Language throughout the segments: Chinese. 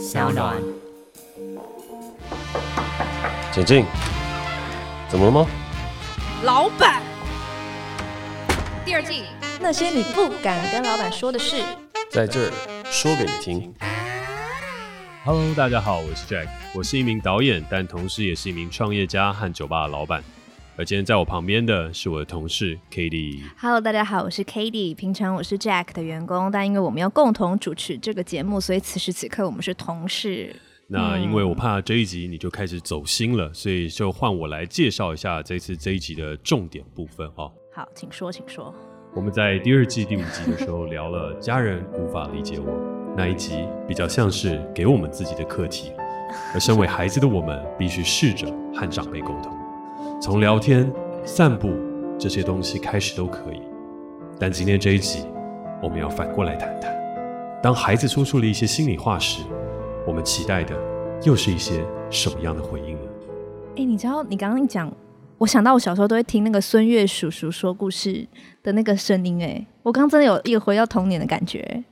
小暖。请进，怎么了吗？老板，第二季那些你不敢跟老板说的事，在这儿说给你听。Hello，大家好，我是 Jack，我是一名导演，但同时也是一名创业家和酒吧的老板。而今天在我旁边的是我的同事 Katie。Hello，大家好，我是 Katie。平常我是 Jack 的员工，但因为我们要共同主持这个节目，所以此时此刻我们是同事。那因为我怕这一集你就开始走心了，所以就换我来介绍一下这次这一集的重点部分哦。好，请说，请说。我们在第二季第五集的时候聊了家人无法理解我那一集，比较像是给我们自己的课题，而身为孩子的我们必须试着和长辈沟通。从聊天、散步这些东西开始都可以，但今天这一集，我们要反过来谈谈，当孩子说出了一些心里话时，我们期待的又是一些什么样的回应呢？哎、欸，你知道，你刚刚一讲，我想到我小时候都会听那个孙悦叔叔说故事的那个声音，哎，我刚刚真的有一个回到童年的感觉。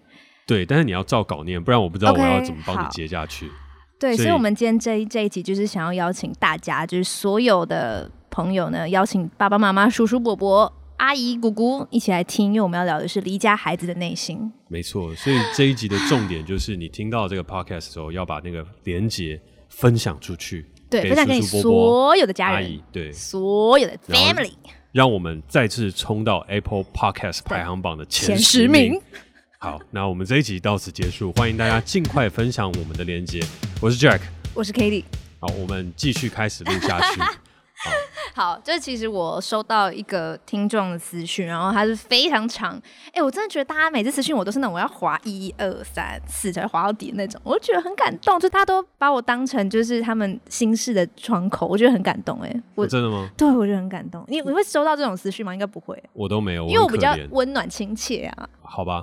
对，但是你要照稿念，不然我不知道我要怎么帮你接下去。Okay, 对，所以，所以我们今天这一这一集就是想要邀请大家，就是所有的。朋友呢，邀请爸爸妈妈、叔叔伯伯、阿姨姑姑一起来听，因为我们要聊的是离家孩子的内心。没错，所以这一集的重点就是你听到这个 podcast 的时候，要把那个连接分享出去，对，分享给你所有的家人、阿姨，对，所有的 family，让我们再次冲到 Apple Podcast 排行榜的前十名。好，那我们这一集到此结束，欢迎大家尽快分享我们的连接。我是 Jack，我是 Katie。好，我们继续开始录下去。好，就是其实我收到一个听众的私讯，然后他是非常长，哎、欸，我真的觉得大家每次私讯我都是那种我要划一二三四才划到底的那种，我就觉得很感动，就大家都把我当成就是他们心事的窗口，我觉得很感动、欸，哎，我真的吗？对，我觉得很感动。你你会收到这种私讯吗？应该不会，我都没有，因为我比较温暖亲切啊。好吧。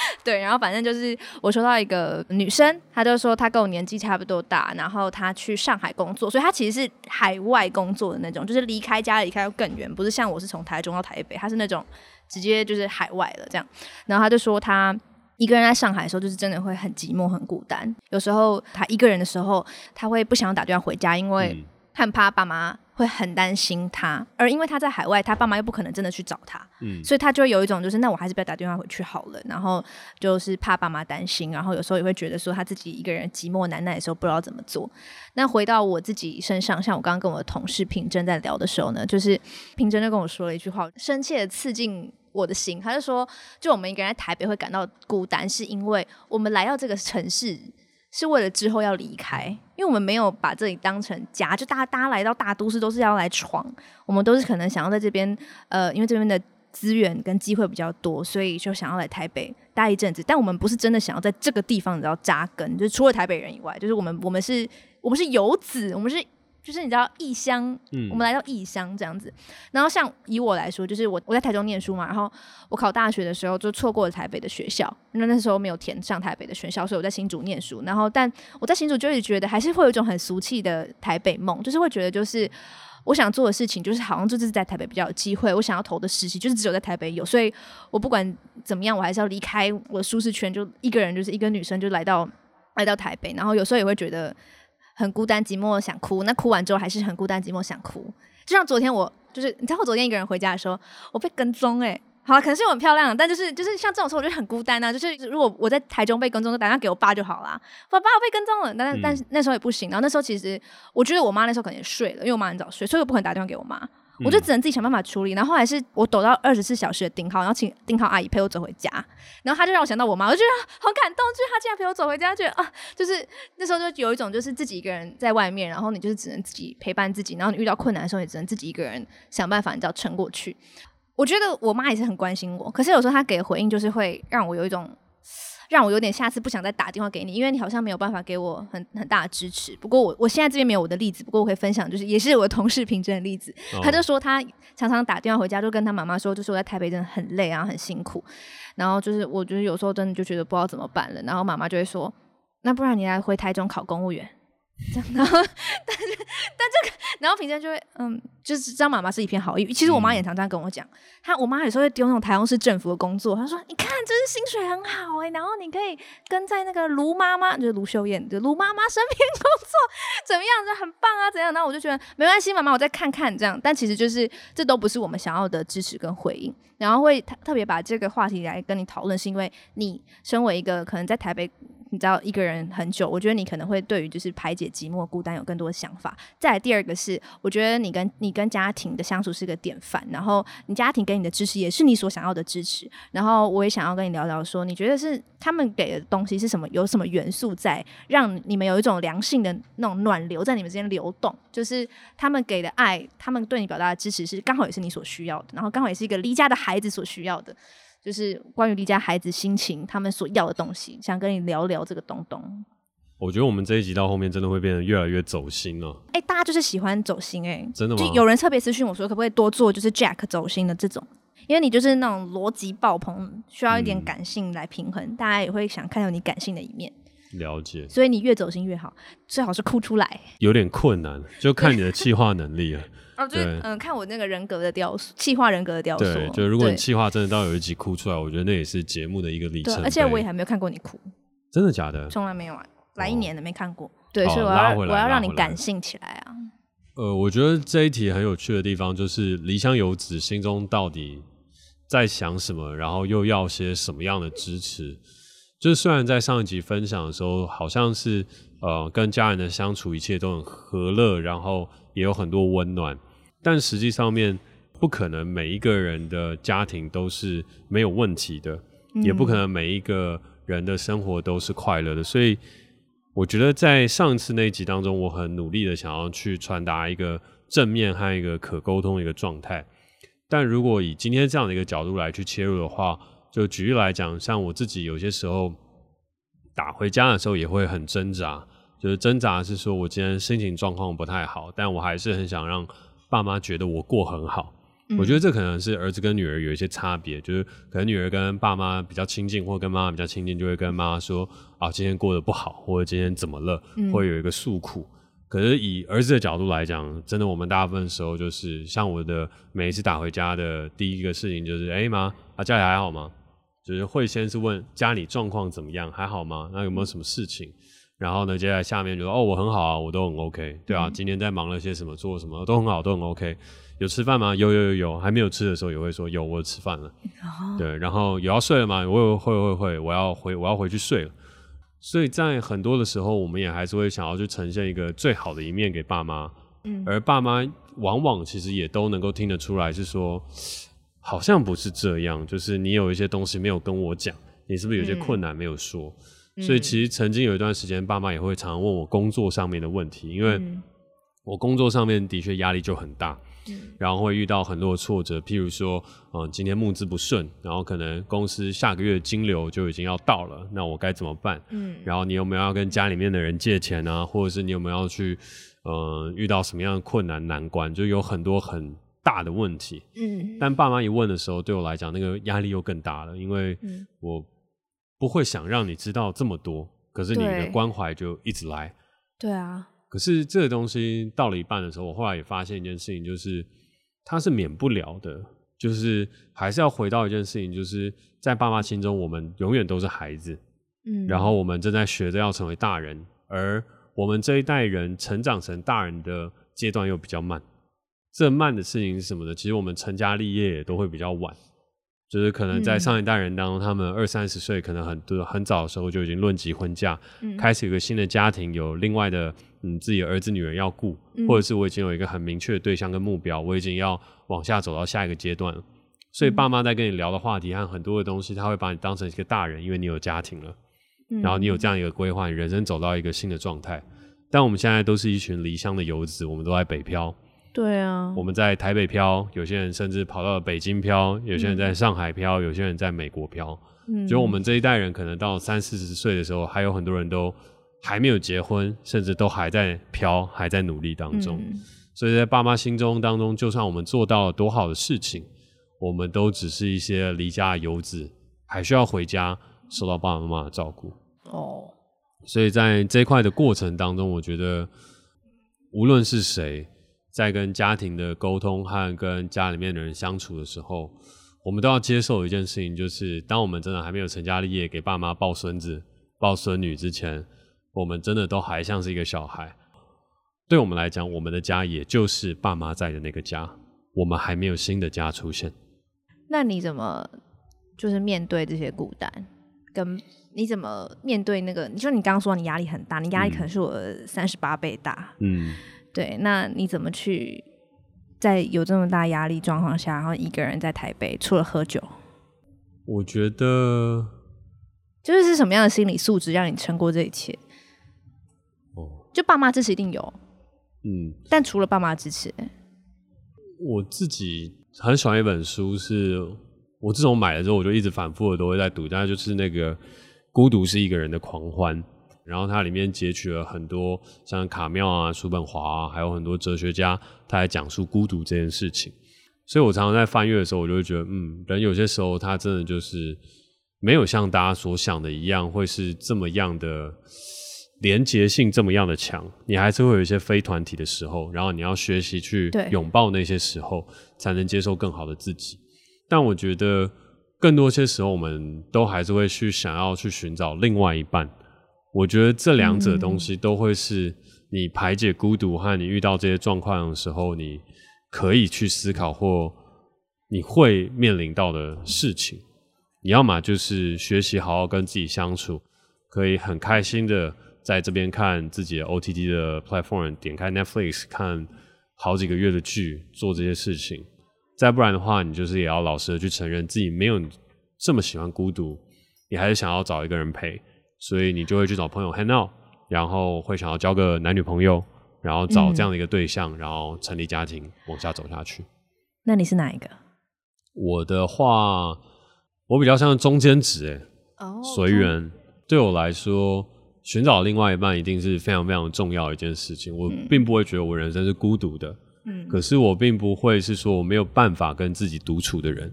对，然后反正就是我收到一个女生，她就说她跟我年纪差不多大，然后她去上海工作，所以她其实是海外工作的那种，就是离开家离开更远，不是像我是从台中到台北，她是那种直接就是海外了这样。然后她就说她一个人在上海的时候，就是真的会很寂寞很孤单，有时候她一个人的时候，她会不想打电话回家，因为害怕爸妈。会很担心他，而因为他在海外，他爸妈又不可能真的去找他，嗯，所以他就有一种就是，那我还是不要打电话回去好了。然后就是怕爸妈担心，然后有时候也会觉得说他自己一个人寂寞难耐的时候不知道怎么做。那回到我自己身上，像我刚刚跟我的同事平真在聊的时候呢，就是平真就跟我说了一句话，深切的刺进我的心。他就说，就我们一个人在台北会感到孤单，是因为我们来到这个城市。是为了之后要离开，因为我们没有把这里当成家，就大家大家来到大都市都是要来闯，我们都是可能想要在这边，呃，因为这边的资源跟机会比较多，所以就想要来台北待一阵子。但我们不是真的想要在这个地方你知道扎根，就是除了台北人以外，就是我们我们是我们是游子，我们是。就是你知道异乡，嗯，我们来到异乡这样子。然后像以我来说，就是我我在台中念书嘛，然后我考大学的时候就错过了台北的学校，因为那时候没有填上台北的学校，所以我在新竹念书。然后但我在新竹就一直觉得还是会有一种很俗气的台北梦，就是会觉得就是我想做的事情就是好像就是在台北比较有机会，我想要投的实习就是只有在台北有，所以我不管怎么样，我还是要离开我的舒适圈，就一个人就是一个女生就来到来到台北，然后有时候也会觉得。很孤单寂寞想哭，那哭完之后还是很孤单寂寞想哭。就像昨天我就是，你知道我昨天一个人回家的时候，我被跟踪哎、欸，好了，可能是我很漂亮，但就是就是像这种时候我就很孤单啊。就是如果我在台中被跟踪，就打电话给我爸就好啦。爸爸我被跟踪了，但是但是那时候也不行。然后那时候其实我觉得我妈那时候可能也睡了，因为我妈很早睡，所以我不可能打电话给我妈。我就只能自己想办法处理，然后后来是我抖到二十四小时的订号，然后请订号阿姨陪我走回家，然后他就让我想到我妈，我就觉得好感动，就是他竟然陪我走回家，觉得啊，就是那时候就有一种就是自己一个人在外面，然后你就是只能自己陪伴自己，然后你遇到困难的时候，也只能自己一个人想办法，你知道撑过去。我觉得我妈也是很关心我，可是有时候她给的回应就是会让我有一种。让我有点下次不想再打电话给你，因为你好像没有办法给我很很大的支持。不过我我现在这边没有我的例子，不过我可以分享，就是也是我的同事平真的例子。Oh. 他就说他常常打电话回家，就跟他妈妈说，就是我在台北真的很累啊，很辛苦。然后就是我觉得有时候真的就觉得不知道怎么办了。然后妈妈就会说，那不然你来回台中考公务员。然后但是但这个，然后平常就会嗯，就是张妈妈是一片好意。其实我妈也常常跟我讲，她我妈有时候会丢那种台中市政府的工作，她说：“你看，这是薪水很好哎、然后你可以跟在那个卢妈妈，就是卢秀燕，就卢妈妈身边工作，怎么样？就很棒啊，怎样？”然后我就觉得没关系，妈妈，我再看看这样。但其实就是这都不是我们想要的支持跟回应。然后会特特别把这个话题来跟你讨论，是因为你身为一个可能在台北。你知道一个人很久，我觉得你可能会对于就是排解寂寞孤单有更多的想法。再来第二个是，我觉得你跟你跟家庭的相处是个典范，然后你家庭给你的支持也是你所想要的支持。然后我也想要跟你聊聊说，你觉得是他们给的东西是什么？有什么元素在让你们有一种良性的那种暖流在你们之间流动？就是他们给的爱，他们对你表达的支持是刚好也是你所需要的，然后刚好也是一个离家的孩子所需要的。就是关于离家孩子心情，他们所要的东西，想跟你聊聊这个东东。我觉得我们这一集到后面真的会变得越来越走心了。哎、欸，大家就是喜欢走心哎、欸，真的吗？就有人特别私讯我说，可不可以多做就是 Jack 走心的这种？因为你就是那种逻辑爆棚，需要一点感性来平衡，嗯、大家也会想看到你感性的一面。了解。所以你越走心越好，最好是哭出来。有点困难，就看你的气化能力了。哦，对，嗯，看我那个人格的雕塑，气化人格的雕塑。对，就如果你气化真的到有一集哭出来，我觉得那也是节目的一个里程碑。而且我也还没有看过你哭，真的假的？从来没有啊，来一年了没看过。哦、对，所以我要我要让你感性起来啊。呃，我觉得这一题很有趣的地方就是离乡游子心中到底在想什么，然后又要些什么样的支持？就是虽然在上一集分享的时候，好像是呃跟家人的相处一切都很和乐，然后也有很多温暖。但实际上面不可能每一个人的家庭都是没有问题的，嗯、也不可能每一个人的生活都是快乐的。所以我觉得在上次那一集当中，我很努力的想要去传达一个正面和一个可沟通的一个状态。但如果以今天这样的一个角度来去切入的话，就举例来讲，像我自己有些时候打回家的时候也会很挣扎，就是挣扎是说我今天心情状况不太好，但我还是很想让。爸妈觉得我过很好，嗯，我觉得这可能是儿子跟女儿有一些差别，就是可能女儿跟爸妈比较亲近，或跟妈妈比较亲近，就会跟妈妈说啊，今天过得不好，或者今天怎么了，嗯，会有一个诉苦。可是以儿子的角度来讲，真的我们大部分时候就是像我的每一次打回家的第一个事情就是，哎妈，啊家里还好吗？就是会先是问家里状况怎么样，还好吗？那有没有什么事情？然后呢，接下来下面就说哦，我很好啊，我都很 OK，对啊，嗯、今天在忙了些什么，做什么都很好，都很 OK。有吃饭吗？有有有有，还没有吃的时候也会说有，我吃饭了。哦、对，然后有要睡了吗？我会会会，我要回我要回去睡了。所以在很多的时候，我们也还是会想要去呈现一个最好的一面给爸妈，嗯，而爸妈往往其实也都能够听得出来，是说好像不是这样，就是你有一些东西没有跟我讲，你是不是有些困难没有说？嗯所以其实曾经有一段时间，爸妈也会常常问我工作上面的问题，因为我工作上面的确压力就很大，然后会遇到很多的挫折，譬如说，嗯，今天募资不顺，然后可能公司下个月金流就已经要到了，那我该怎么办？嗯，然后你有没有要跟家里面的人借钱啊，或者是你有没有要去，嗯，遇到什么样的困难难关？就有很多很大的问题，嗯，但爸妈一问的时候，对我来讲那个压力又更大了，因为我。不会想让你知道这么多，可是你的关怀就一直来。对啊。可是这个东西到了一半的时候，我后来也发现一件事情，就是它是免不了的，就是还是要回到一件事情，就是在爸妈心中，我们永远都是孩子。嗯。然后我们正在学着要成为大人，而我们这一代人成长成大人的阶段又比较慢。这慢的事情是什么呢？其实我们成家立业也都会比较晚。就是可能在上一代人当中，嗯、他们二三十岁，可能很多很早的时候就已经论及婚嫁，嗯、开始有个新的家庭，有另外的嗯自己的儿子女儿要顾，嗯、或者是我已经有一个很明确的对象跟目标，我已经要往下走到下一个阶段了。所以爸妈在跟你聊的话题和很多的东西，他会把你当成一个大人，因为你有家庭了，嗯、然后你有这样一个规划，你人生走到一个新的状态。但我们现在都是一群离乡的游子，我们都在北漂。对啊，我们在台北漂，有些人甚至跑到了北京漂，有些人在上海漂，嗯、有些人在美国漂。嗯，就我们这一代人，可能到三四十岁的时候，还有很多人都还没有结婚，甚至都还在漂，还在努力当中。嗯、所以在爸妈心中当中，就算我们做到了多好的事情，我们都只是一些离家的游子，还需要回家受到爸爸妈妈的照顾。哦，所以在这一块的过程当中，我觉得无论是谁在跟家庭的沟通和跟家里面的人相处的时候，我们都要接受一件事情，就是当我们真的还没有成家立业，给爸妈抱孙子、抱孙女之前，我们真的都还像是一个小孩。对我们来讲，我们的家也就是爸妈在的那个家，我们还没有新的家出现。那你怎么就是面对这些孤单？跟你怎么面对那个？你说你刚刚说你压力很大，你压力可能是我三十八倍大。嗯，对。那你怎么去在有这么大压力状况下，然后一个人在台北，除了喝酒？我觉得就是是什么样的心理素质让你撑过这一切？哦，就爸妈支持一定有，嗯，但除了爸妈支持，我自己很喜欢一本书是。我自从买了之后，我就一直反复的都会在读，大概就是那个《孤独是一个人的狂欢》，然后它里面截取了很多像卡妙啊、叔本华啊，还有很多哲学家，他来讲述孤独这件事情。所以我常常在翻阅的时候，我就会觉得，嗯，人有些时候他真的就是没有像大家所想的一样，会是这么样的连结性这么样的强，你还是会有一些非团体的时候，然后你要学习去拥抱那些时候，才能接受更好的自己。但我觉得，更多些时候，我们都还是会去想要去寻找另外一半。我觉得这两者东西都会是你排解孤独和你遇到这些状况的时候，你可以去思考或你会面临到的事情。你要么就是学习好好跟自己相处，可以很开心的在这边看自己的 OTT 的 platform，点开 Netflix 看好几个月的剧，做这些事情。再不然的话，你就是也要老实的去承认自己没有这么喜欢孤独，你还是想要找一个人陪，所以你就会去找朋友 hang out，然后会想要交个男女朋友，然后找这样的一个对象，嗯、然后成立家庭，往下走下去。那你是哪一个？我的话，我比较像中间值，哎，哦，随缘。对我来说，寻找另外一半一定是非常非常重要的一件事情。我并不会觉得我人生是孤独的。嗯，可是我并不会是说我没有办法跟自己独处的人，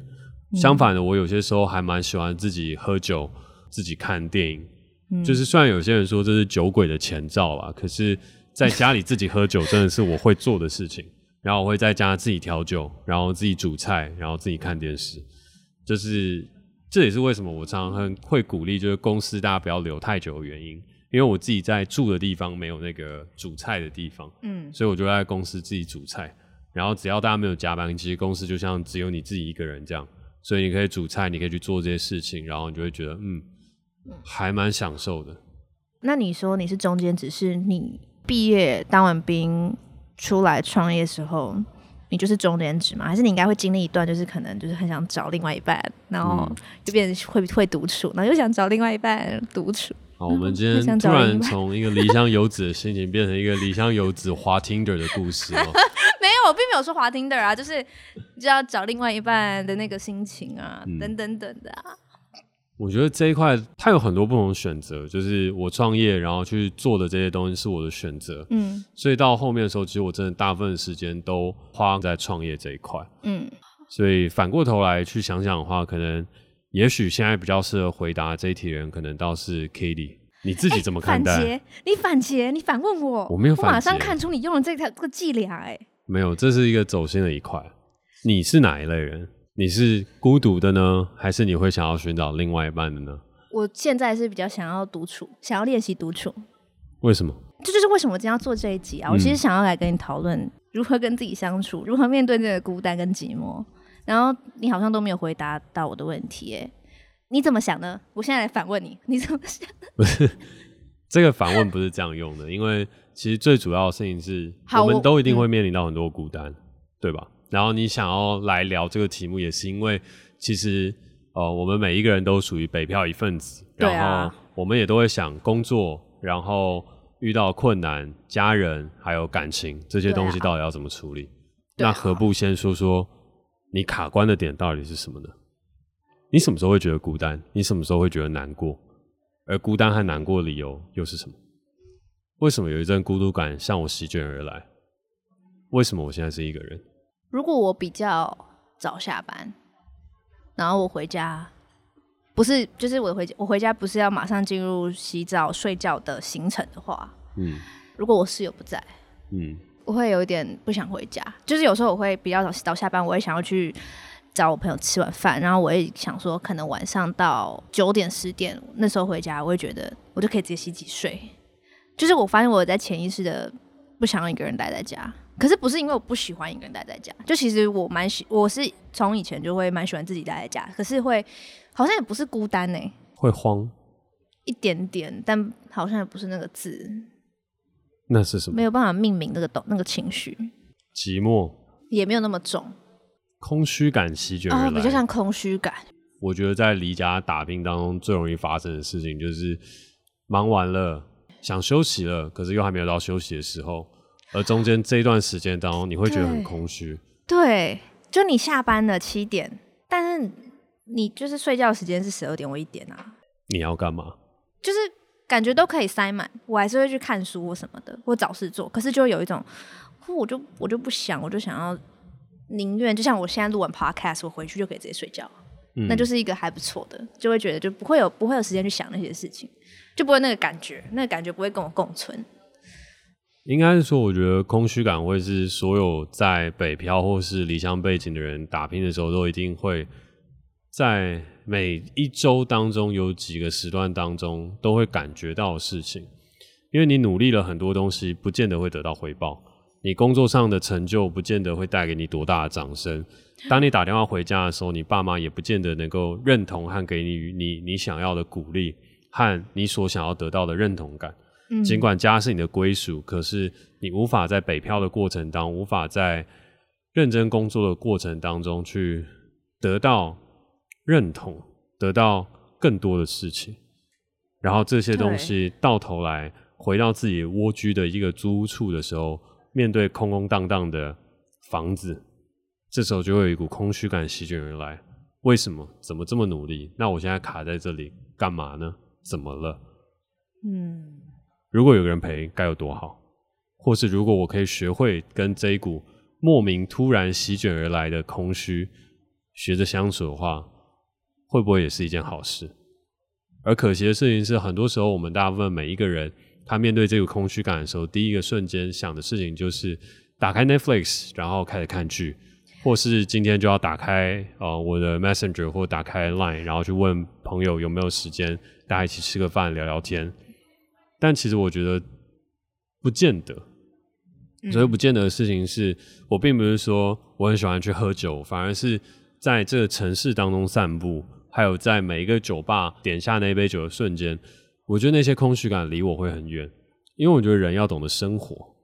嗯、相反的，我有些时候还蛮喜欢自己喝酒、自己看电影。嗯、就是虽然有些人说这是酒鬼的前兆啦，可是在家里自己喝酒真的是我会做的事情。然后我会在家自己调酒，然后自己煮菜，然后自己看电视。就是这也是为什么我常常会鼓励，就是公司大家不要留太久的原因。因为我自己在住的地方没有那个煮菜的地方，嗯，所以我就在公司自己煮菜。然后只要大家没有加班，其实公司就像只有你自己一个人这样，所以你可以煮菜，你可以去做这些事情，然后你就会觉得嗯，还蛮享受的。那你说你是中间，只是你毕业当完兵出来创业的时候，你就是中间值吗？还是你应该会经历一段，就是可能就是很想找另外一半，然后就变成会会独处，然后又想找另外一半独处。好，我们今天 突然从一个离乡游子的心情变成一个离乡游子滑 Tinder 的故事哦。没有，我并没有说滑 Tinder 啊，就是就要找另外一半的那个心情啊，嗯、等等等的啊。我觉得这一块它有很多不同的选择，就是我创业然后去做的这些东西是我的选择，嗯，所以到后面的时候，其实我真的大部分的时间都花在创业这一块，嗯，所以反过头来去想想的话，可能。也许现在比较适合回答这一题的人，可能倒是 Katie，你自己怎么看待？反击，你反击，你反问我，我没有反，我马上看出你用了这条这个伎俩，哎，没有，这是一个走心的一块。你是哪一类人？你是孤独的呢，还是你会想要寻找另外一半的呢？我现在是比较想要独处，想要练习独处。为什么？这就是为什么我今天要做这一集啊！我其实想要来跟你讨论如何跟自己相处，如何面对这个孤单跟寂寞。然后你好像都没有回答到我的问题，哎，你怎么想呢？我现在来反问你，你怎么想？不 是这个反问不是这样用的，因为其实最主要的事情是，我们都一定会面临到很多孤单，嗯、对吧？然后你想要来聊这个题目，也是因为其实呃，我们每一个人都属于北漂一份子，然后我们也都会想工作，然后遇到困难，家人还有感情这些东西到底要怎么处理？啊、那何不先说说？你卡关的点到底是什么呢？你什么时候会觉得孤单？你什么时候会觉得难过？而孤单和难过的理由又是什么？为什么有一阵孤独感向我席卷而来？为什么我现在是一个人？如果我比较早下班，然后我回家不是，就是我回我回家不是要马上进入洗澡睡觉的行程的话，嗯，如果我室友不在，嗯，我会有一点不想回家。就是有时候我会比较早早下班，我会想要去找我朋友吃晚饭，然后我也想说，可能晚上到九点十点那时候回家，我会觉得我就可以直接洗洗睡。就是我发现我在潜意识的不想一个人待在家。可是不是因为我不喜欢一个人待在家，就其实我蛮喜，我是从以前就会蛮喜欢自己待在家。可是会好像也不是孤单呢、欸，会慌一点点，但好像也不是那个字，那是什么？没有办法命名那个那个情绪，寂寞也没有那么重，空虚感席卷而来，哦，比较像空虚感。我觉得在离家打拼当中最容易发生的事情就是忙完了想休息了，可是又还没有到休息的时候。而中间这一段时间当中，你会觉得很空虚。对，就你下班了七点，但是你就是睡觉时间是十二点或一点啊。你要干嘛？就是感觉都可以塞满，我还是会去看书或什么的，或找事做。可是就有一种，我就我就不想，我就想要宁愿就像我现在录完 podcast，我回去就可以直接睡觉，嗯，那就是一个还不错的，就会觉得就不会有不会有时间去想那些事情，就不会那个感觉，那个感觉不会跟我共存。应该是说，我觉得空虚感会是所有在北漂或是离乡背景的人打拼的时候，都一定会在每一周当中有几个时段当中都会感觉到的事情。因为你努力了很多东西，不见得会得到回报；你工作上的成就，不见得会带给你多大的掌声。当你打电话回家的时候，你爸妈也不见得能够认同和给你你你想要的鼓励和你所想要得到的认同感。尽管家是你的归属，可是你无法在北漂的过程当中，无法在认真工作的过程当中去得到认同，得到更多的事情。然后这些东西到头来回到自己蜗居的一个租屋处的时候，面对空空荡荡的房子，这时候就会有一股空虚感席卷而来。为什么？怎么这么努力？那我现在卡在这里干嘛呢？怎么了？嗯。如果有个人陪，该有多好！或是如果我可以学会跟这一股莫名突然席卷而来的空虚学着相处的话，会不会也是一件好事？而可惜的事情是，很多时候我们大部分每一个人，他面对这个空虚感的时候，第一个瞬间想的事情就是打开 Netflix，然后开始看剧，或是今天就要打开呃我的 Messenger 或打开 Line，然后去问朋友有没有时间，大家一起吃个饭聊聊天。但其实我觉得不见得，所以不见得的事情是，我并不是说我很喜欢去喝酒，反而是在这个城市当中散步，还有在每一个酒吧点下那杯酒的瞬间，我觉得那些空虚感离我会很远，因为我觉得人要懂得生活，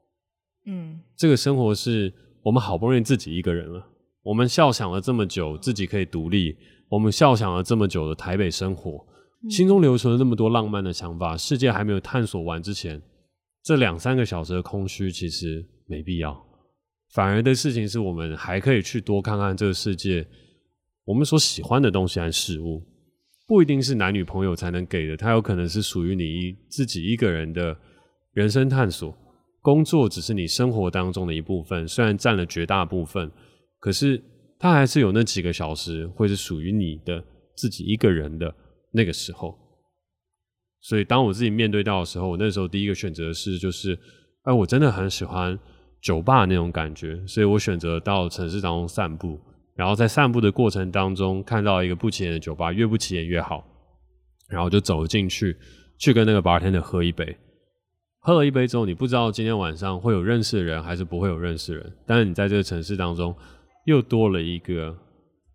嗯，这个生活是我们好不容易自己一个人了，我们笑想了这么久自己可以独立，我们笑想了这么久的台北生活。心中留存了那么多浪漫的想法，世界还没有探索完之前，这两三个小时的空虚其实没必要。反而的事情是我们还可以去多看看这个世界，我们所喜欢的东西和事物，不一定是男女朋友才能给的，它有可能是属于你自己一个人的人生探索。工作只是你生活当中的一部分，虽然占了绝大部分，可是它还是有那几个小时会是属于你的自己一个人的。那个时候，所以当我自己面对到的时候，我那时候第一个选择是，就是，哎，我真的很喜欢酒吧那种感觉，所以我选择到城市当中散步，然后在散步的过程当中看到一个不起眼的酒吧，越不起眼越好，然后就走进去，去跟那个 bartender 喝一杯，喝了一杯之后，你不知道今天晚上会有认识的人还是不会有认识的人，但是你在这个城市当中又多了一个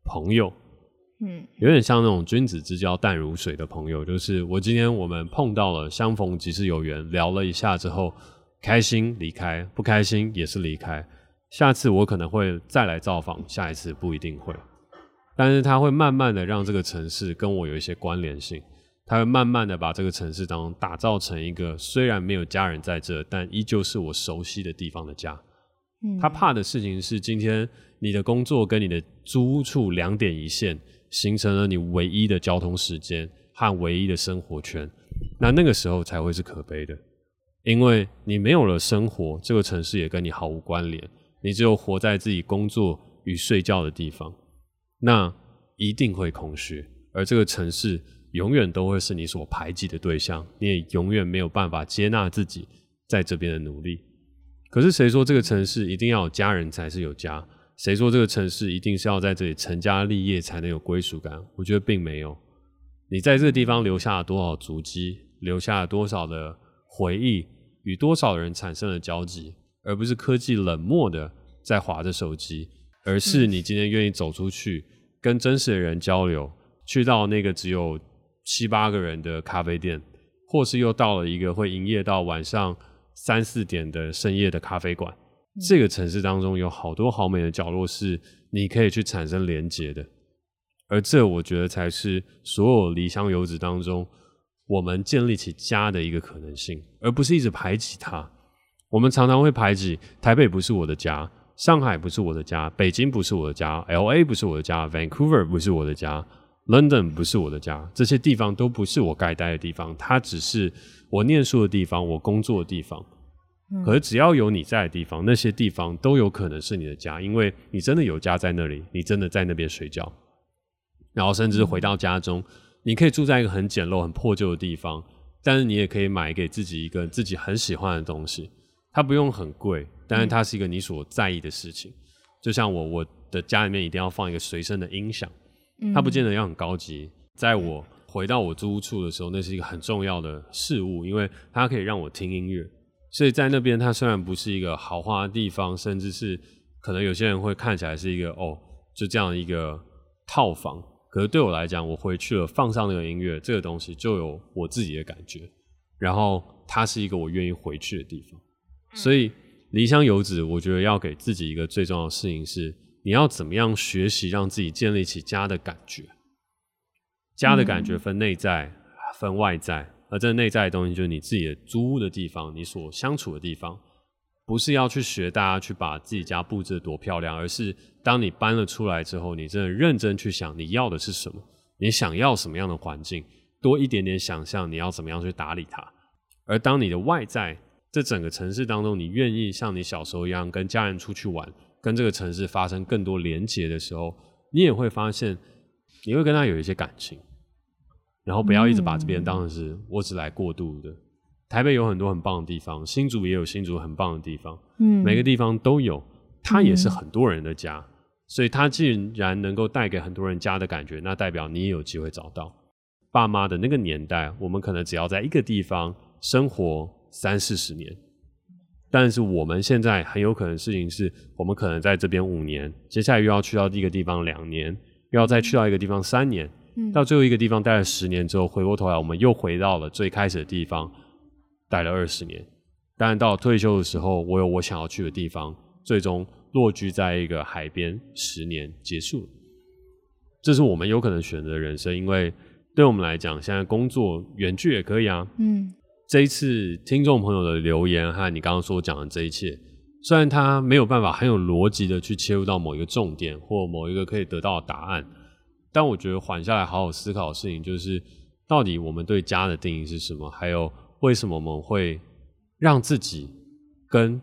朋友。嗯，有点像那种君子之交淡如水的朋友，就是我今天我们碰到了，相逢即是有缘，聊了一下之后，开心离开，不开心也是离开。下次我可能会再来造访，下一次不一定会，但是他会慢慢的让这个城市跟我有一些关联性，他会慢慢的把这个城市当中打造成一个虽然没有家人在这，但依旧是我熟悉的地方的家。嗯，他怕的事情是今天你的工作跟你的租屋处两点一线。形成了你唯一的交通时间和唯一的生活圈，那那个时候才会是可悲的，因为你没有了生活，这个城市也跟你毫无关联，你只有活在自己工作与睡觉的地方，那一定会空虚。而这个城市永远都会是你所排挤的对象，你也永远没有办法接纳自己在这边的努力。可是谁说这个城市一定要有家人才是有家？谁说这个城市一定是要在这里成家立业才能有归属感？我觉得并没有。你在这个地方留下了多少足迹，留下了多少的回忆，与多少人产生了交集，而不是科技冷漠的在划着手机，而是你今天愿意走出去，跟真实的人交流，去到那个只有七八个人的咖啡店，或是又到了一个会营业到晚上三四点的深夜的咖啡馆。这个城市当中有好多好美的角落，是你可以去产生连接的。而这，我觉得才是所有离乡游子当中，我们建立起家的一个可能性，而不是一直排挤它。我们常常会排挤台北不是我的家，上海不是我的家，北京不是我的家，LA 不是我的家，Vancouver 不是我的家，London 不是我的家，这些地方都不是我该待的地方，它只是我念书的地方，我工作的地方。可是只要有你在的地方，那些地方都有可能是你的家，因为你真的有家在那里，你真的在那边睡觉。然后甚至回到家中，你可以住在一个很简陋、很破旧的地方，但是你也可以买给自己一个自己很喜欢的东西。它不用很贵，但是它是一个你所在意的事情。就像我，我的家里面一定要放一个随身的音响，它不见得要很高级。在我回到我租屋处的时候，那是一个很重要的事物，因为它可以让我听音乐。所以在那边，它虽然不是一个豪华的地方，甚至是可能有些人会看起来是一个哦，就这样一个套房。可是对我来讲，我回去了，放上那个音乐，这个东西就有我自己的感觉。然后它是一个我愿意回去的地方。所以离乡游子，我觉得要给自己一个最重要的事情是，你要怎么样学习让自己建立起家的感觉。家的感觉分内在，分外在，而这内在的东西就是你自己的租屋的地方，你所相处的地方。不是要去学大家去把自己家布置得多漂亮，而是当你搬了出来之后，你真的认真去想你要的是什么，你想要什么样的环境，多一点点想象你要怎么样去打理它。而当你的外在这整个城市当中，你愿意像你小时候一样跟家人出去玩，跟这个城市发生更多连结的时候，你也会发现你会跟他有一些感情，然后不要一直把这边当成是我只来过渡的。台北有很多很棒的地方，新竹也有新竹很棒的地方，嗯，每个地方都有，它也是很多人的家，嗯，所以它既然能够带给很多人家的感觉，那代表你也有机会找到。爸妈的那个年代，我们可能只要在一个地方生活三四十年，但是我们现在很有可能的事情是，我们可能在这边五年，接下来又要去到一个地方两年，又要再去到一个地方三年，嗯，到最后一个地方待了十年之后，回过头来，我们又回到了最开始的地方。待了二十年，当然到退休的时候，我有我想要去的地方，最终落居在一个海边，十年结束了。这是我们有可能选择的人生，因为对我们来讲，现在工作远距也可以啊。嗯，这一次听众朋友的留言和你刚刚所讲的这一切，虽然他没有办法很有逻辑的去切入到某一个重点或某一个可以得到的答案，但我觉得缓下来好好思考的事情，就是到底我们对家的定义是什么，还有。为什么我们会让自己跟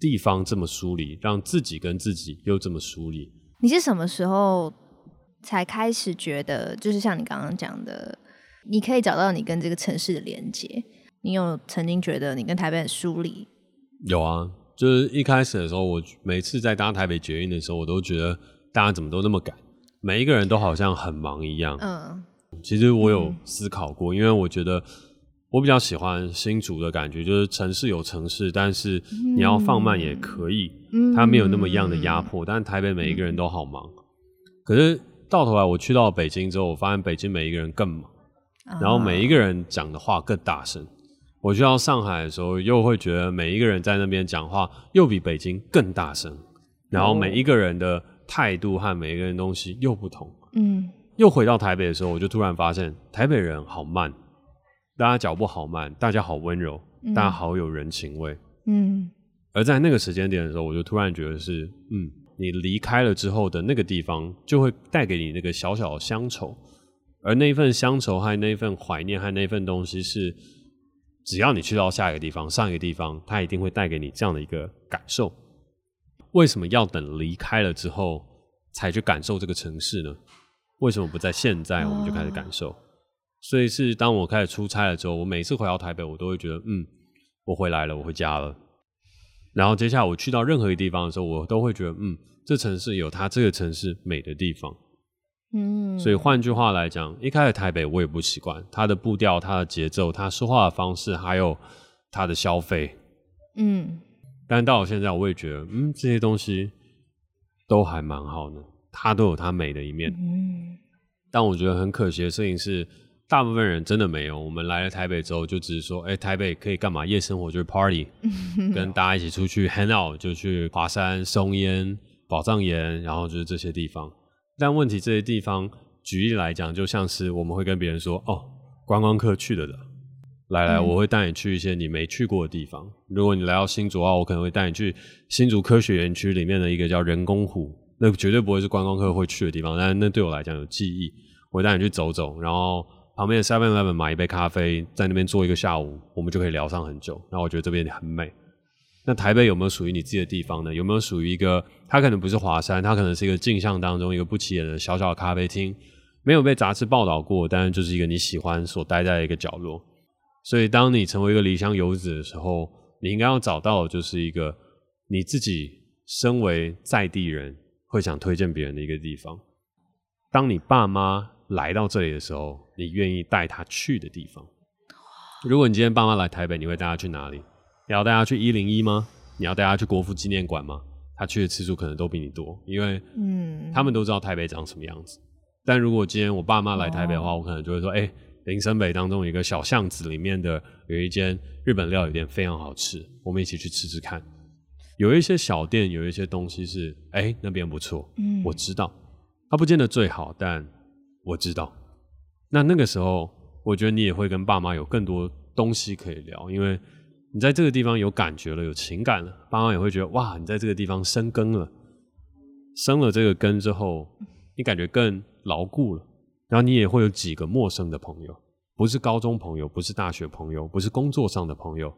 地方这么疏离，让自己跟自己又这么疏离？你是什么时候才开始觉得，就是像你刚刚讲的，你可以找到你跟这个城市的连接？你有曾经觉得你跟台北很疏离？有啊，就是一开始的时候，我每次在搭台北捷运的时候，我都觉得大家怎么都那么赶，每一个人都好像很忙一样。嗯，其实我有思考过，嗯，因为我觉得。我比较喜欢新竹的感觉，就是城市有城市，但是你要放慢也可以，嗯、它没有那么样的压迫。但是台北每一个人都好忙，嗯、可是到头来我去到北京之后，我发现北京每一个人更忙，嗯、然后每一个人讲的话更大声。我去到上海的时候，又会觉得每一个人在那边讲话又比北京更大声，然后每一个人的态度和每一个人东西又不同。嗯，又回到台北的时候，我就突然发现台北人好慢。大家脚步好慢，大家好温柔，嗯、大家好有人情味。嗯，而在那个时间点的时候，我就突然觉得是，嗯，你离开了之后的那个地方，就会带给你那个小小的乡愁，而那一份乡愁和那一份怀念和那一份东西是，只要你去到下一个地方、上一个地方，它一定会带给你这样的一个感受。为什么要等离开了之后才去感受这个城市呢？为什么不在现在我们就开始感受？所以是当我开始出差了之后，我每次回到台北，我都会觉得，嗯，我回来了，我回家了。然后接下来我去到任何一个地方的时候，我都会觉得，嗯，这城市有它这个城市美的地方。嗯，所以换句话来讲，一开始台北我也不习惯它的步调、它的节奏、它说话的方式，还有它的消费。嗯，但到了现在，我也觉得，嗯，这些东西都还蛮好的，它都有它美的一面。嗯，但我觉得很可惜的事情是，大部分人真的没有。我们来了台北之后，就只是说，哎，台北可以干嘛？夜生活就是 party，跟大家一起出去 hang out，就去华山、松烟、宝藏岩，然后就是这些地方。但问题这些地方，举例来讲，就像是我们会跟别人说，哦，观光客去的的。来来，我会带你去一些你没去过的地方。嗯、如果你来到新竹的话，我可能会带你去新竹科学园区里面的一个叫人工湖，那绝对不会是观光客会去的地方，但那对我来讲有记忆。我会带你去走走，然后旁边的 Seven Eleven 买一杯咖啡，在那边坐一个下午，我们就可以聊上很久。那我觉得这边很美。那台北有没有属于你自己的地方呢？有没有属于一个？它可能不是华山，它可能是一个镜像当中一个不起眼的小小的咖啡厅，没有被杂志报道过，但是就是一个你喜欢所待在的一个角落。所以，当你成为一个离乡游子的时候，你应该要找到的就是一个你自己身为在地人会想推荐别人的一个地方。当你爸妈来到这里的时候，你愿意带他去的地方。如果你今天爸妈来台北，你会带他去哪里？你要带他去一零一吗？你要带他去国父纪念馆吗？他去的次数可能都比你多，因为嗯，他们都知道台北长什么样子。但如果今天我爸妈来台北的话，我可能就会说，哎。林森北当中有一个小巷子，里面的有一间日本料理店，非常好吃，我们一起去吃吃看。有一些小店，有一些东西是，哎、欸，那边不错，嗯，我知道，它不见得最好，但我知道。那那个时候，我觉得你也会跟爸妈有更多东西可以聊，因为你在这个地方有感觉了，有情感了，爸妈也会觉得，哇，你在这个地方生根了，生了这个根之后，你感觉更牢固了。然后你也会有几个陌生的朋友，不是高中朋友，不是大学朋友，不是工作上的朋友，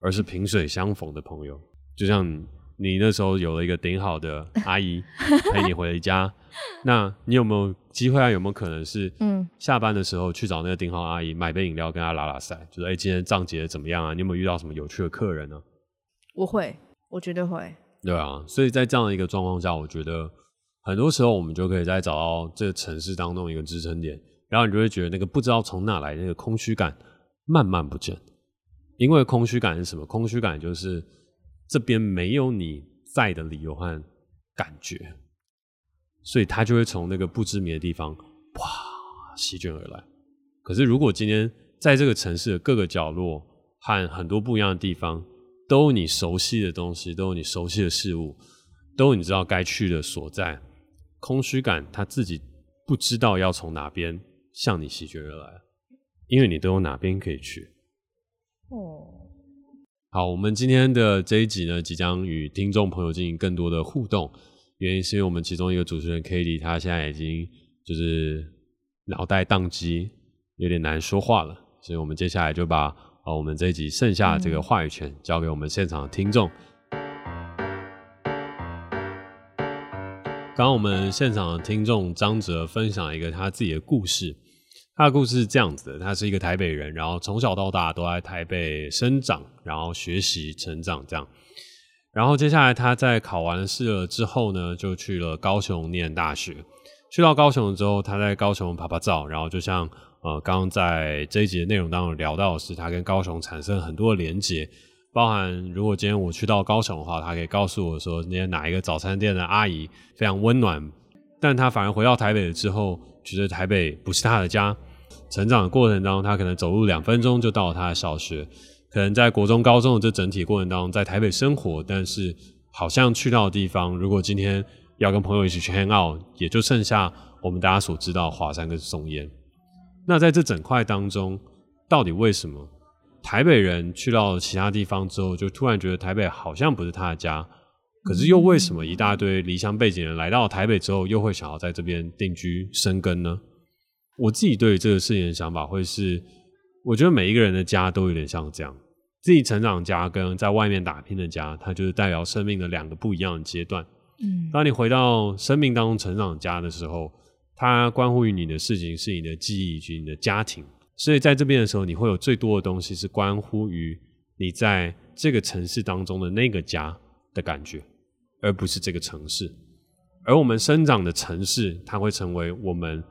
而是萍水相逢的朋友。就像你那时候有了一个顶好的阿姨 陪你回家，那你有没有机会啊？有没有可能是嗯下班的时候去找那个顶好阿姨买杯饮料跟她拉拉塞，就是哎今天账结怎么样啊？你有没有遇到什么有趣的客人呢？我会，我绝对会。对啊，所以在这样的一个状况下，我觉得。很多时候，我们就可以再找到这个城市当中一个支撑点，然后你就会觉得那个不知道从哪来那个空虚感慢慢不见。因为空虚感是什么？空虚感就是这边没有你在的理由和感觉，所以它就会从那个不知名的地方哇席卷而来。可是如果今天在这个城市的各个角落和很多不一样的地方，都有你熟悉的东西，都有你熟悉的事物，都有你知道该去的所在。空虚感，他自己不知道要从哪边向你席卷而来，因为你都有哪边可以去。哦，好，我们今天的这一集呢，即将与听众朋友进行更多的互动，原因是因为我们其中一个主持人 Katie，他现在已经就是脑袋宕机，有点难说话了，所以我们接下来就把呃我们这一集剩下的这个话语权交给我们现场的听众。刚刚我们现场的听众张哲分享一个他自己的故事，他的故事是这样子的：他是一个台北人，然后从小到大都在台北生长，然后学习成长这样。然后接下来他在考完试了之后呢，就去了高雄念大学。去到高雄之后，他在高雄拍拍照，然后就像呃刚刚在这一集的内容当中聊到的是，他跟高雄产生很多的连结。包含，如果今天我去到高雄的话，他可以告诉我说，今天哪一个早餐店的阿姨非常温暖，但他反而回到台北了之后，觉得台北不是他的家。成长的过程当中，他可能走路两分钟就到了他的小学，可能在国中、高中的这整体过程当中，在台北生活，但是好像去到的地方，如果今天要跟朋友一起去 hang out，也就剩下我们大家所知道华山跟松烟。那在这整块当中，到底为什么？台北人去到其他地方之后，就突然觉得台北好像不是他的家。可是又为什么一大堆离乡背景人来到台北之后，又会想要在这边定居生根呢？我自己对于这个事情的想法会是，我觉得每一个人的家都有点像这样，自己成长家跟在外面打拼的家，它就是代表生命的两个不一样的阶段。嗯，当你回到生命当中成长家的时候，它关乎于你的事情是你的记忆以及你的家庭。所以在这边的时候，你会有最多的东西是关乎于你在这个城市当中的那个家的感觉，而不是这个城市。而我们生长的城市，它会成为我们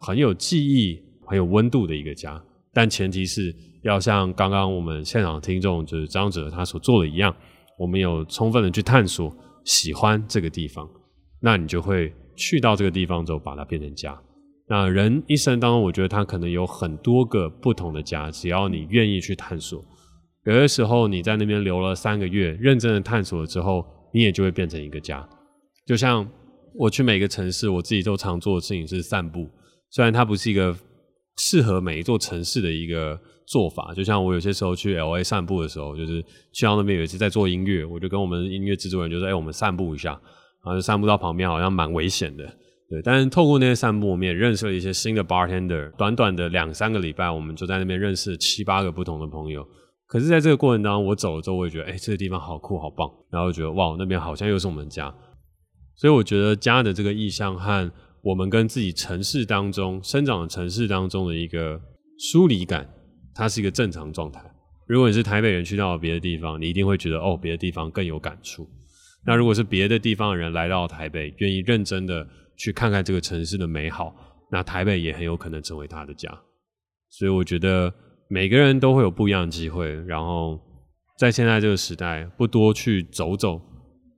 很有记忆、很有温度的一个家。但前提是要像刚刚我们现场听众就是张哲他所做的一样，我们有充分的去探索、喜欢这个地方，那你就会去到这个地方之后，把它变成家。那人一生当中，我觉得他可能有很多个不同的家，只要你愿意去探索。有的时候你在那边留了三个月，认真的探索了之后，你也就会变成一个家。就像我去每个城市，我自己都常做的事情是散步，虽然它不是一个适合每一座城市的一个做法。就像我有些时候去 LA 散步的时候，就是去到那边有一次在做音乐，我就跟我们音乐制作人就说：“哎，我们散步一下。”然后就散步到旁边，好像蛮危险的。对，但是透过那些散步，我们也认识了一些新的 bartender。短短的两三个礼拜，我们就在那边认识了七八个不同的朋友。可是，在这个过程当中，我走了之后，我也觉得，哎，这个地方好酷，好棒。然后觉得，哇，那边好像又是我们家。所以，我觉得家的这个意象和我们跟自己城市当中生长的城市当中的一个疏离感，它是一个正常状态。如果你是台北人去到别的地方，你一定会觉得，哦，别的地方更有感触。那如果是别的地方的人来到台北，愿意认真的。去看看这个城市的美好，那台北也很有可能成为他的家。所以我觉得每个人都会有不一样的机会，然后在现在这个时代，不多去走走，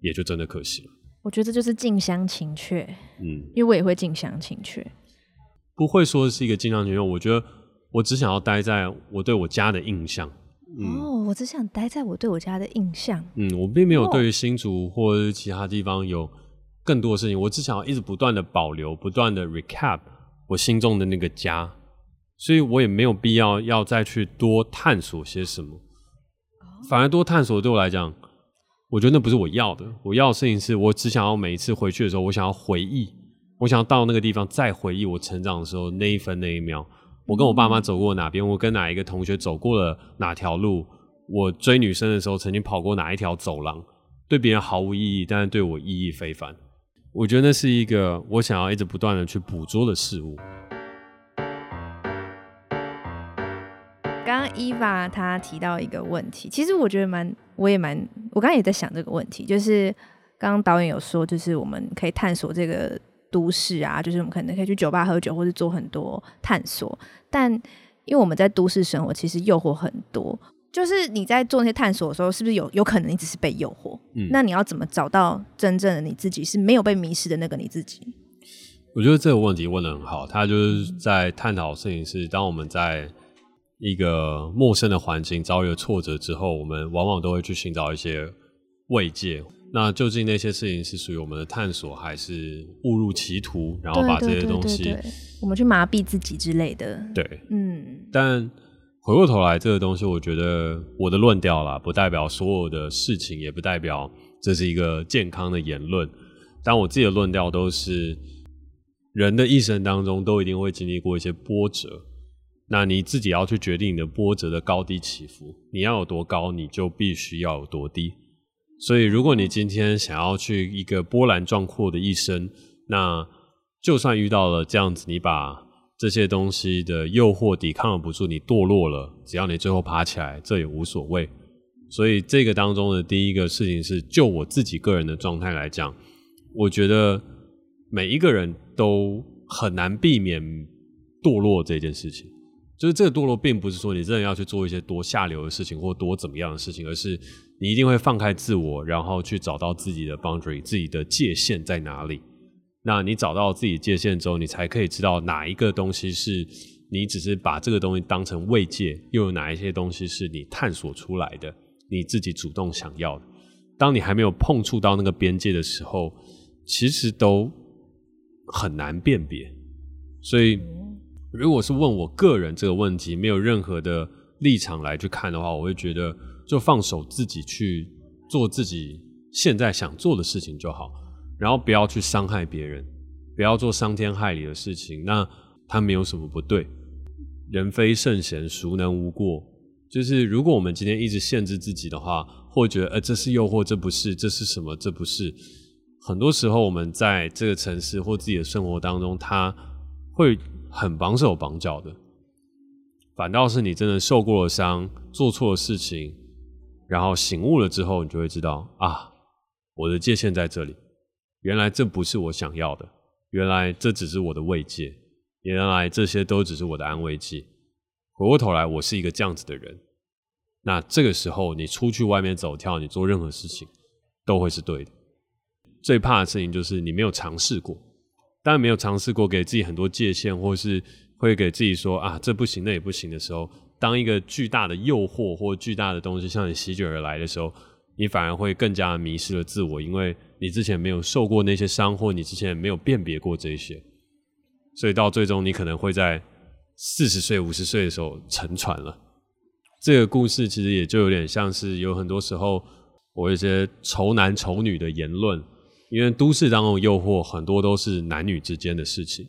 也就真的可惜了。我觉得这就是近乡情怯，嗯，因为我也会近乡情怯，不会说是一个近乡情怯。我觉得我只想要待在我对我家的印象。嗯、哦，我只想待在我对我家的印象。嗯，我并没有对于新竹或者其他地方有。更多的事情，我只想要一直不断的保留，不断的 recap 我心中的那个家，所以我也没有必要要再去多探索些什么，反而多探索对我来讲，我觉得那不是我要的。我要的事情是我只想要每一次回去的时候，我想要回忆，我想要到那个地方再回忆我成长的时候那一分那一秒，我跟我爸妈走过哪边，我跟哪一个同学走过了哪条路，我追女生的时候曾经跑过哪一条走廊，对别人毫无意义，但是对我意义非凡。我觉得那是一个我想要一直不断的去捕捉的事物。刚刚 Eva 她提到一个问题，其实我觉得蛮，我也蛮，我刚刚也在想这个问题，就是刚刚导演有说，就是我们可以探索这个都市啊，就是我们可能可以去酒吧喝酒，或者做很多探索，但因为我们在都市生活，其实诱惑很多。就是你在做那些探索的时候，是不是有有可能你只是被诱惑？嗯，那你要怎么找到真正的你自己，是没有被迷失的那个你自己？我觉得这个问题问得很好，他就是在探讨事情是：当我们在一个陌生的环境遭遇了挫折之后，我们往往都会去寻找一些慰藉。那究竟那些事情是属于我们的探索，还是误入歧途，然后把这些东西我们去麻痹自己之类的？对，嗯，但。回过头来，这个东西，我觉得我的论调啦，不代表所有的事情，也不代表这是一个健康的言论。但我自己的论调都是，人的一生当中都一定会经历过一些波折，那你自己要去决定你的波折的高低起伏。你要有多高，你就必须要有多低。所以，如果你今天想要去一个波澜壮阔的一生，那就算遇到了这样子，你把。这些东西的诱惑抵抗不住，你堕落了。只要你最后爬起来，这也无所谓。所以这个当中的第一个事情是，就我自己个人的状态来讲，我觉得每一个人都很难避免堕落这件事情。就是这个堕落，并不是说你真的要去做一些多下流的事情或多怎么样的事情，而是你一定会放开自我，然后去找到自己的 boundary，自己的界限在哪里。那你找到自己界限之后，你才可以知道哪一个东西是你只是把这个东西当成慰藉，又有哪一些东西是你探索出来的，你自己主动想要的。当你还没有碰触到那个边界的时候，其实都很难辨别。所以，如果是问我个人这个问题，没有任何的立场来去看的话，我会觉得就放手自己去做自己现在想做的事情就好。然后不要去伤害别人，不要做伤天害理的事情。那他没有什么不对。人非圣贤，孰能无过？就是如果我们今天一直限制自己的话，或觉得呃这是诱惑，这不是，这是什么，这不是。很多时候我们在这个城市或自己的生活当中，它会很绑手绑脚的。反倒是你真的受过了伤，做错了事情，然后醒悟了之后，你就会知道啊，我的界限在这里。原来这不是我想要的，原来这只是我的慰藉，原来这些都只是我的安慰剂。回过头来，我是一个这样子的人。那这个时候，你出去外面走跳，你做任何事情都会是对的。最怕的事情就是你没有尝试过，当然没有尝试过，给自己很多界限，或是。会给自己说啊，这不行，那也不行的时候，当一个巨大的诱惑或巨大的东西向你席卷而来的时候，你反而会更加迷失了自我，因为你之前没有受过那些伤，或你之前没有辨别过这些，所以到最终你可能会在四十岁、五十岁的时候沉船了。这个故事其实也就有点像是有很多时候我一些丑男丑女的言论，因为都市当中的诱惑很多都是男女之间的事情。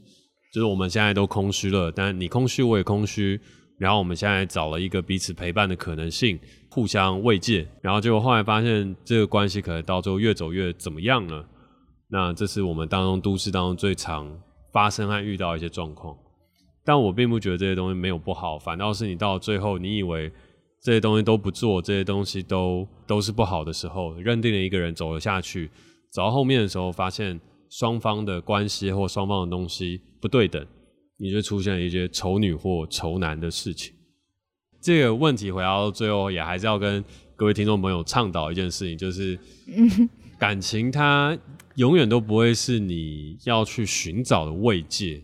就是我们现在都空虚了，但你空虚，我也空虚。然后我们现在找了一个彼此陪伴的可能性，互相慰藉。然后结果后来发现，这个关系可能到最后越走越怎么样了？那这是我们当中都市当中最常发生和遇到一些状况。但我并不觉得这些东西没有不好，反倒是你到最后，你以为这些东西都不做，这些东西都都是不好的时候，认定了一个人走了下去，走到后面的时候，发现。双方的关系或双方的东西不对等，你就出现了一些丑女或丑男的事情。这个问题回到最后，也还是要跟各位听众朋友倡导一件事情，就是感情它永远都不会是你要去寻找的慰藉，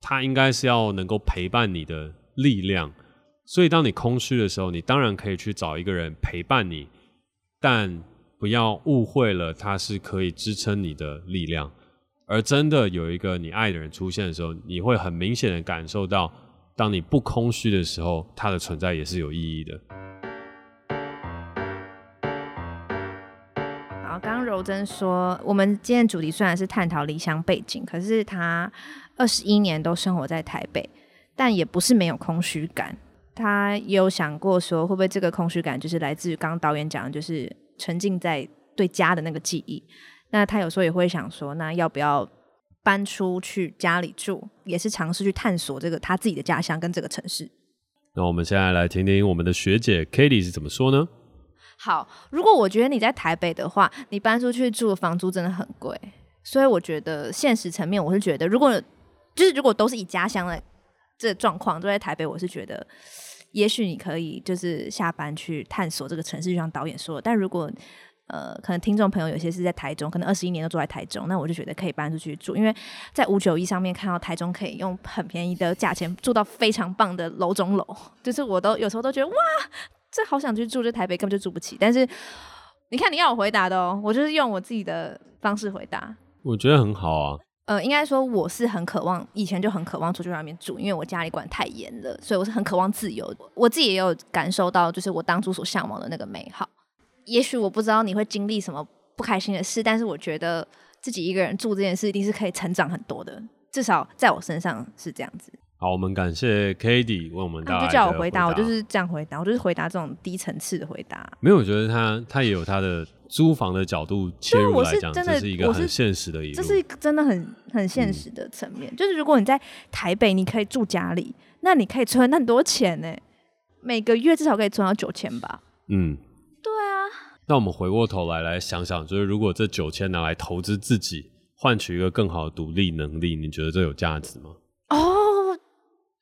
它应该是要能够陪伴你的力量。所以当你空虚的时候，你当然可以去找一个人陪伴你，但。不要误会了，它是可以支撑你的力量。而真的有一个你爱的人出现的时候，你会很明显的感受到，当你不空虚的时候，他的存在也是有意义的。好，刚刚柔真说，我们今天主题虽然是探讨离乡背景，可是他二十一年都生活在台北，但也不是没有空虚感。他也有想过说，会不会这个空虚感就是来自于刚刚导演讲的，就是。沉浸在对家的那个记忆，那他有时候也会想说，那要不要搬出去家里住，也是尝试去探索这个他自己的家乡跟这个城市。那我们现在来听听我们的学姐 Katie 是怎么说呢？好，如果我觉得你在台北的话，你搬出去住的房租真的很贵，所以我觉得现实层面，我是觉得，如果就是如果都是以家乡的这状况都在台北，我是觉得。也许你可以就是下班去探索这个城市，就像导演说的。但如果呃，可能听众朋友有些是在台中，可能二十一年都住在台中，那我就觉得可以搬出去住，因为在五九一上面看到台中可以用很便宜的价钱住到非常棒的楼中楼，就是我都有时候都觉得哇，这好想去住，这台北根本就住不起。但是你看你要我回答的哦，我就是用我自己的方式回答，我觉得很好啊。呃，应该说我是很渴望，以前就很渴望出去外面住，因为我家里管太严了，所以我是很渴望自由。我自己也有感受到，就是我当初所向往的那个美好。也许我不知道你会经历什么不开心的事，但是我觉得自己一个人住这件事一定是可以成长很多的，至少在我身上是这样子。好，我们感谢 Katie 为我们带来的回答。就叫我回答，我就是这样回答，我就是回答这种低层次的回答。没有，我觉得他他也有他的。租房的角度切入来讲，这是一个很现实的一，这是真的很很现实的层面。嗯、就是如果你在台北，你可以住家里，那你可以存很多钱呢，每个月至少可以存到九千吧。嗯，对啊。那我们回过头来来想想，就是如果这九千拿来投资自己，换取一个更好的独立能力，你觉得这有价值吗？哦，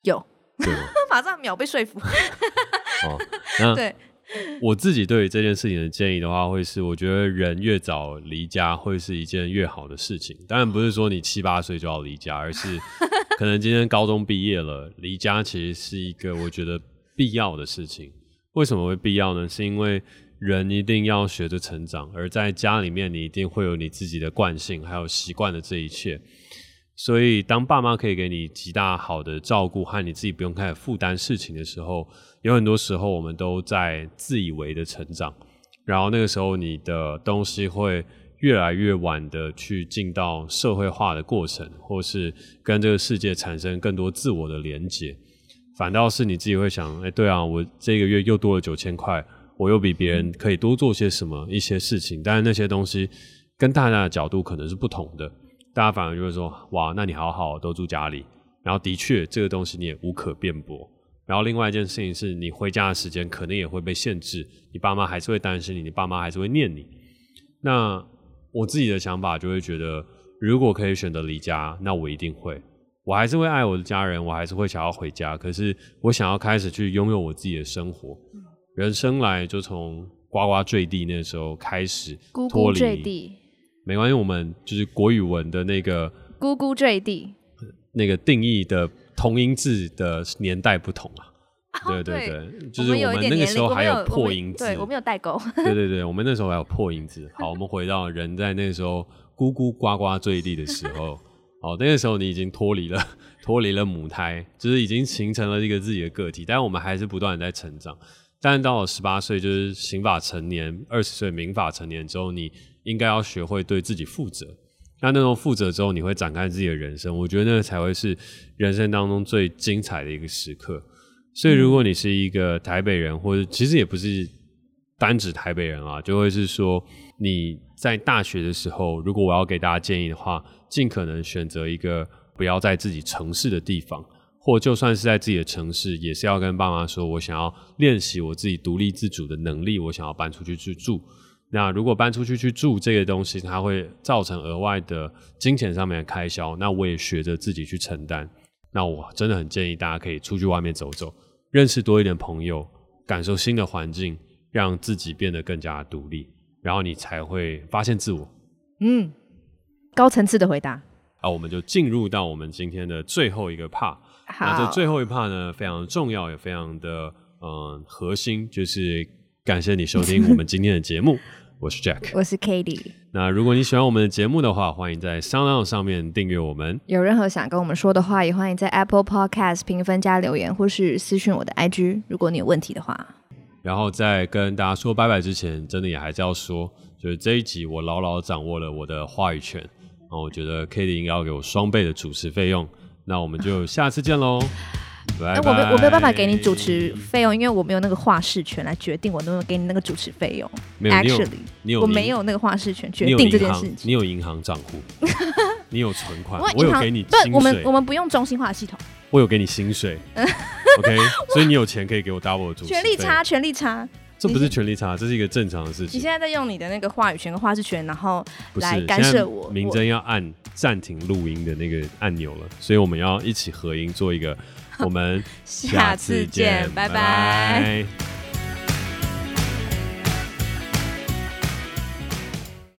有，对 马上秒被说服。哦，那对。我自己对于这件事情的建议的话，会是我觉得人越早离家会是一件越好的事情。当然不是说你七八岁就要离家，而是 可能今天高中毕业了，离家其实是一个我觉得必要的事情。为什么会必要呢？是因为人一定要学着成长，而在家里面你一定会有你自己的惯性，还有习惯的这一切。所以当爸妈可以给你极大好的照顾，和你自己不用开始负担事情的时候。有很多时候，我们都在自以为的成长，然后那个时候，你的东西会越来越晚的去进到社会化的过程，或是跟这个世界产生更多自我的连接。反倒是你自己会想，哎，对啊，我这个月又多了九千块，我又比别人可以多做些什么一些事情。但是那些东西跟大家的角度可能是不同的，大家反而就会说，哇，那你好好都住家里，然后的确这个东西你也无可辩驳。然后另外一件事情是你回家的时间可能也会被限制，你爸妈还是会担心你，你爸妈还是会念你。那我自己的想法就会觉得，如果可以选择离家，那我一定会。我还是会爱我的家人，我还是会想要回家。可是我想要开始去拥有我自己的生活。人生来就从呱呱坠地那时候开始脱离，没关系，我们就是国语文的那个咕咕坠地那个定义的同音字的年代不同啊。对对对，对就是我们那个时候还有破音字，对，我们有代沟。对对对，我们那时候还有破音字。好，我们回到人在那个时候咕咕呱呱坠地的时候。哦，那个时候你已经脱离了 脱离了母胎，就是已经形成了一个自己的个体，但我们还是不断的在成长。但到了十八岁，就是刑法成年，二十岁民法成年之后，你应该要学会对自己负责。那那种负责之后，你会展开自己的人生。我觉得那个才会是人生当中最精彩的一个时刻。所以，如果你是一个台北人，或者其实也不是单指台北人啊，就会是说你在大学的时候，如果我要给大家建议的话。尽可能选择一个不要在自己城市的地方，或就算是在自己的城市，也是要跟爸妈说，我想要练习我自己独立自主的能力，我想要搬出去去住。那如果搬出去去住这个东西，它会造成额外的金钱上面的开销，那我也学着自己去承担。那我真的很建议大家可以出去外面走走，认识多一点朋友，感受新的环境，让自己变得更加独立，然后你才会发现自我。嗯。高层次的回答，啊，我们就进入到我们今天的最后一个 part。那这最后一 part 呢，非常重要，也非常的嗯、呃、核心，就是感谢你收听我们今天的节目。我是 Jack，我是 Katie。那如果你喜欢我们的节目的话，欢迎在 SoundOn 上面订阅我们。有任何想跟我们说的话，也欢迎在 Apple Podcast 评分加留言，或是私讯我的 IG。如果你有问题的话，然后在跟大家说拜拜之前，真的也还是要说，就是这一集我牢牢掌握了我的话语权。我觉得 Katie 应该要给我双倍的主持费用，那我们就下次见喽。拜拜。我没我没有办法给你主持费用，因为我没有那个话事权来决定我能不能给你那个主持费用。没有，Actually，你有，我没有那个话事权决定这件事情。你有银行账户，你有存款，我有给你薪水。我们我们不用中心化系统。我有给你薪水，OK，所以你有钱可以给我 double 的主持。权力差，权力差。这不是权力差，这是一个正常的事情。你现在在用你的那个话语权和话事权，然后来干涉我。明真要按暂停录音的那个按钮了，所以我们要一起合音做一个。我们 下次见，拜拜。拜拜。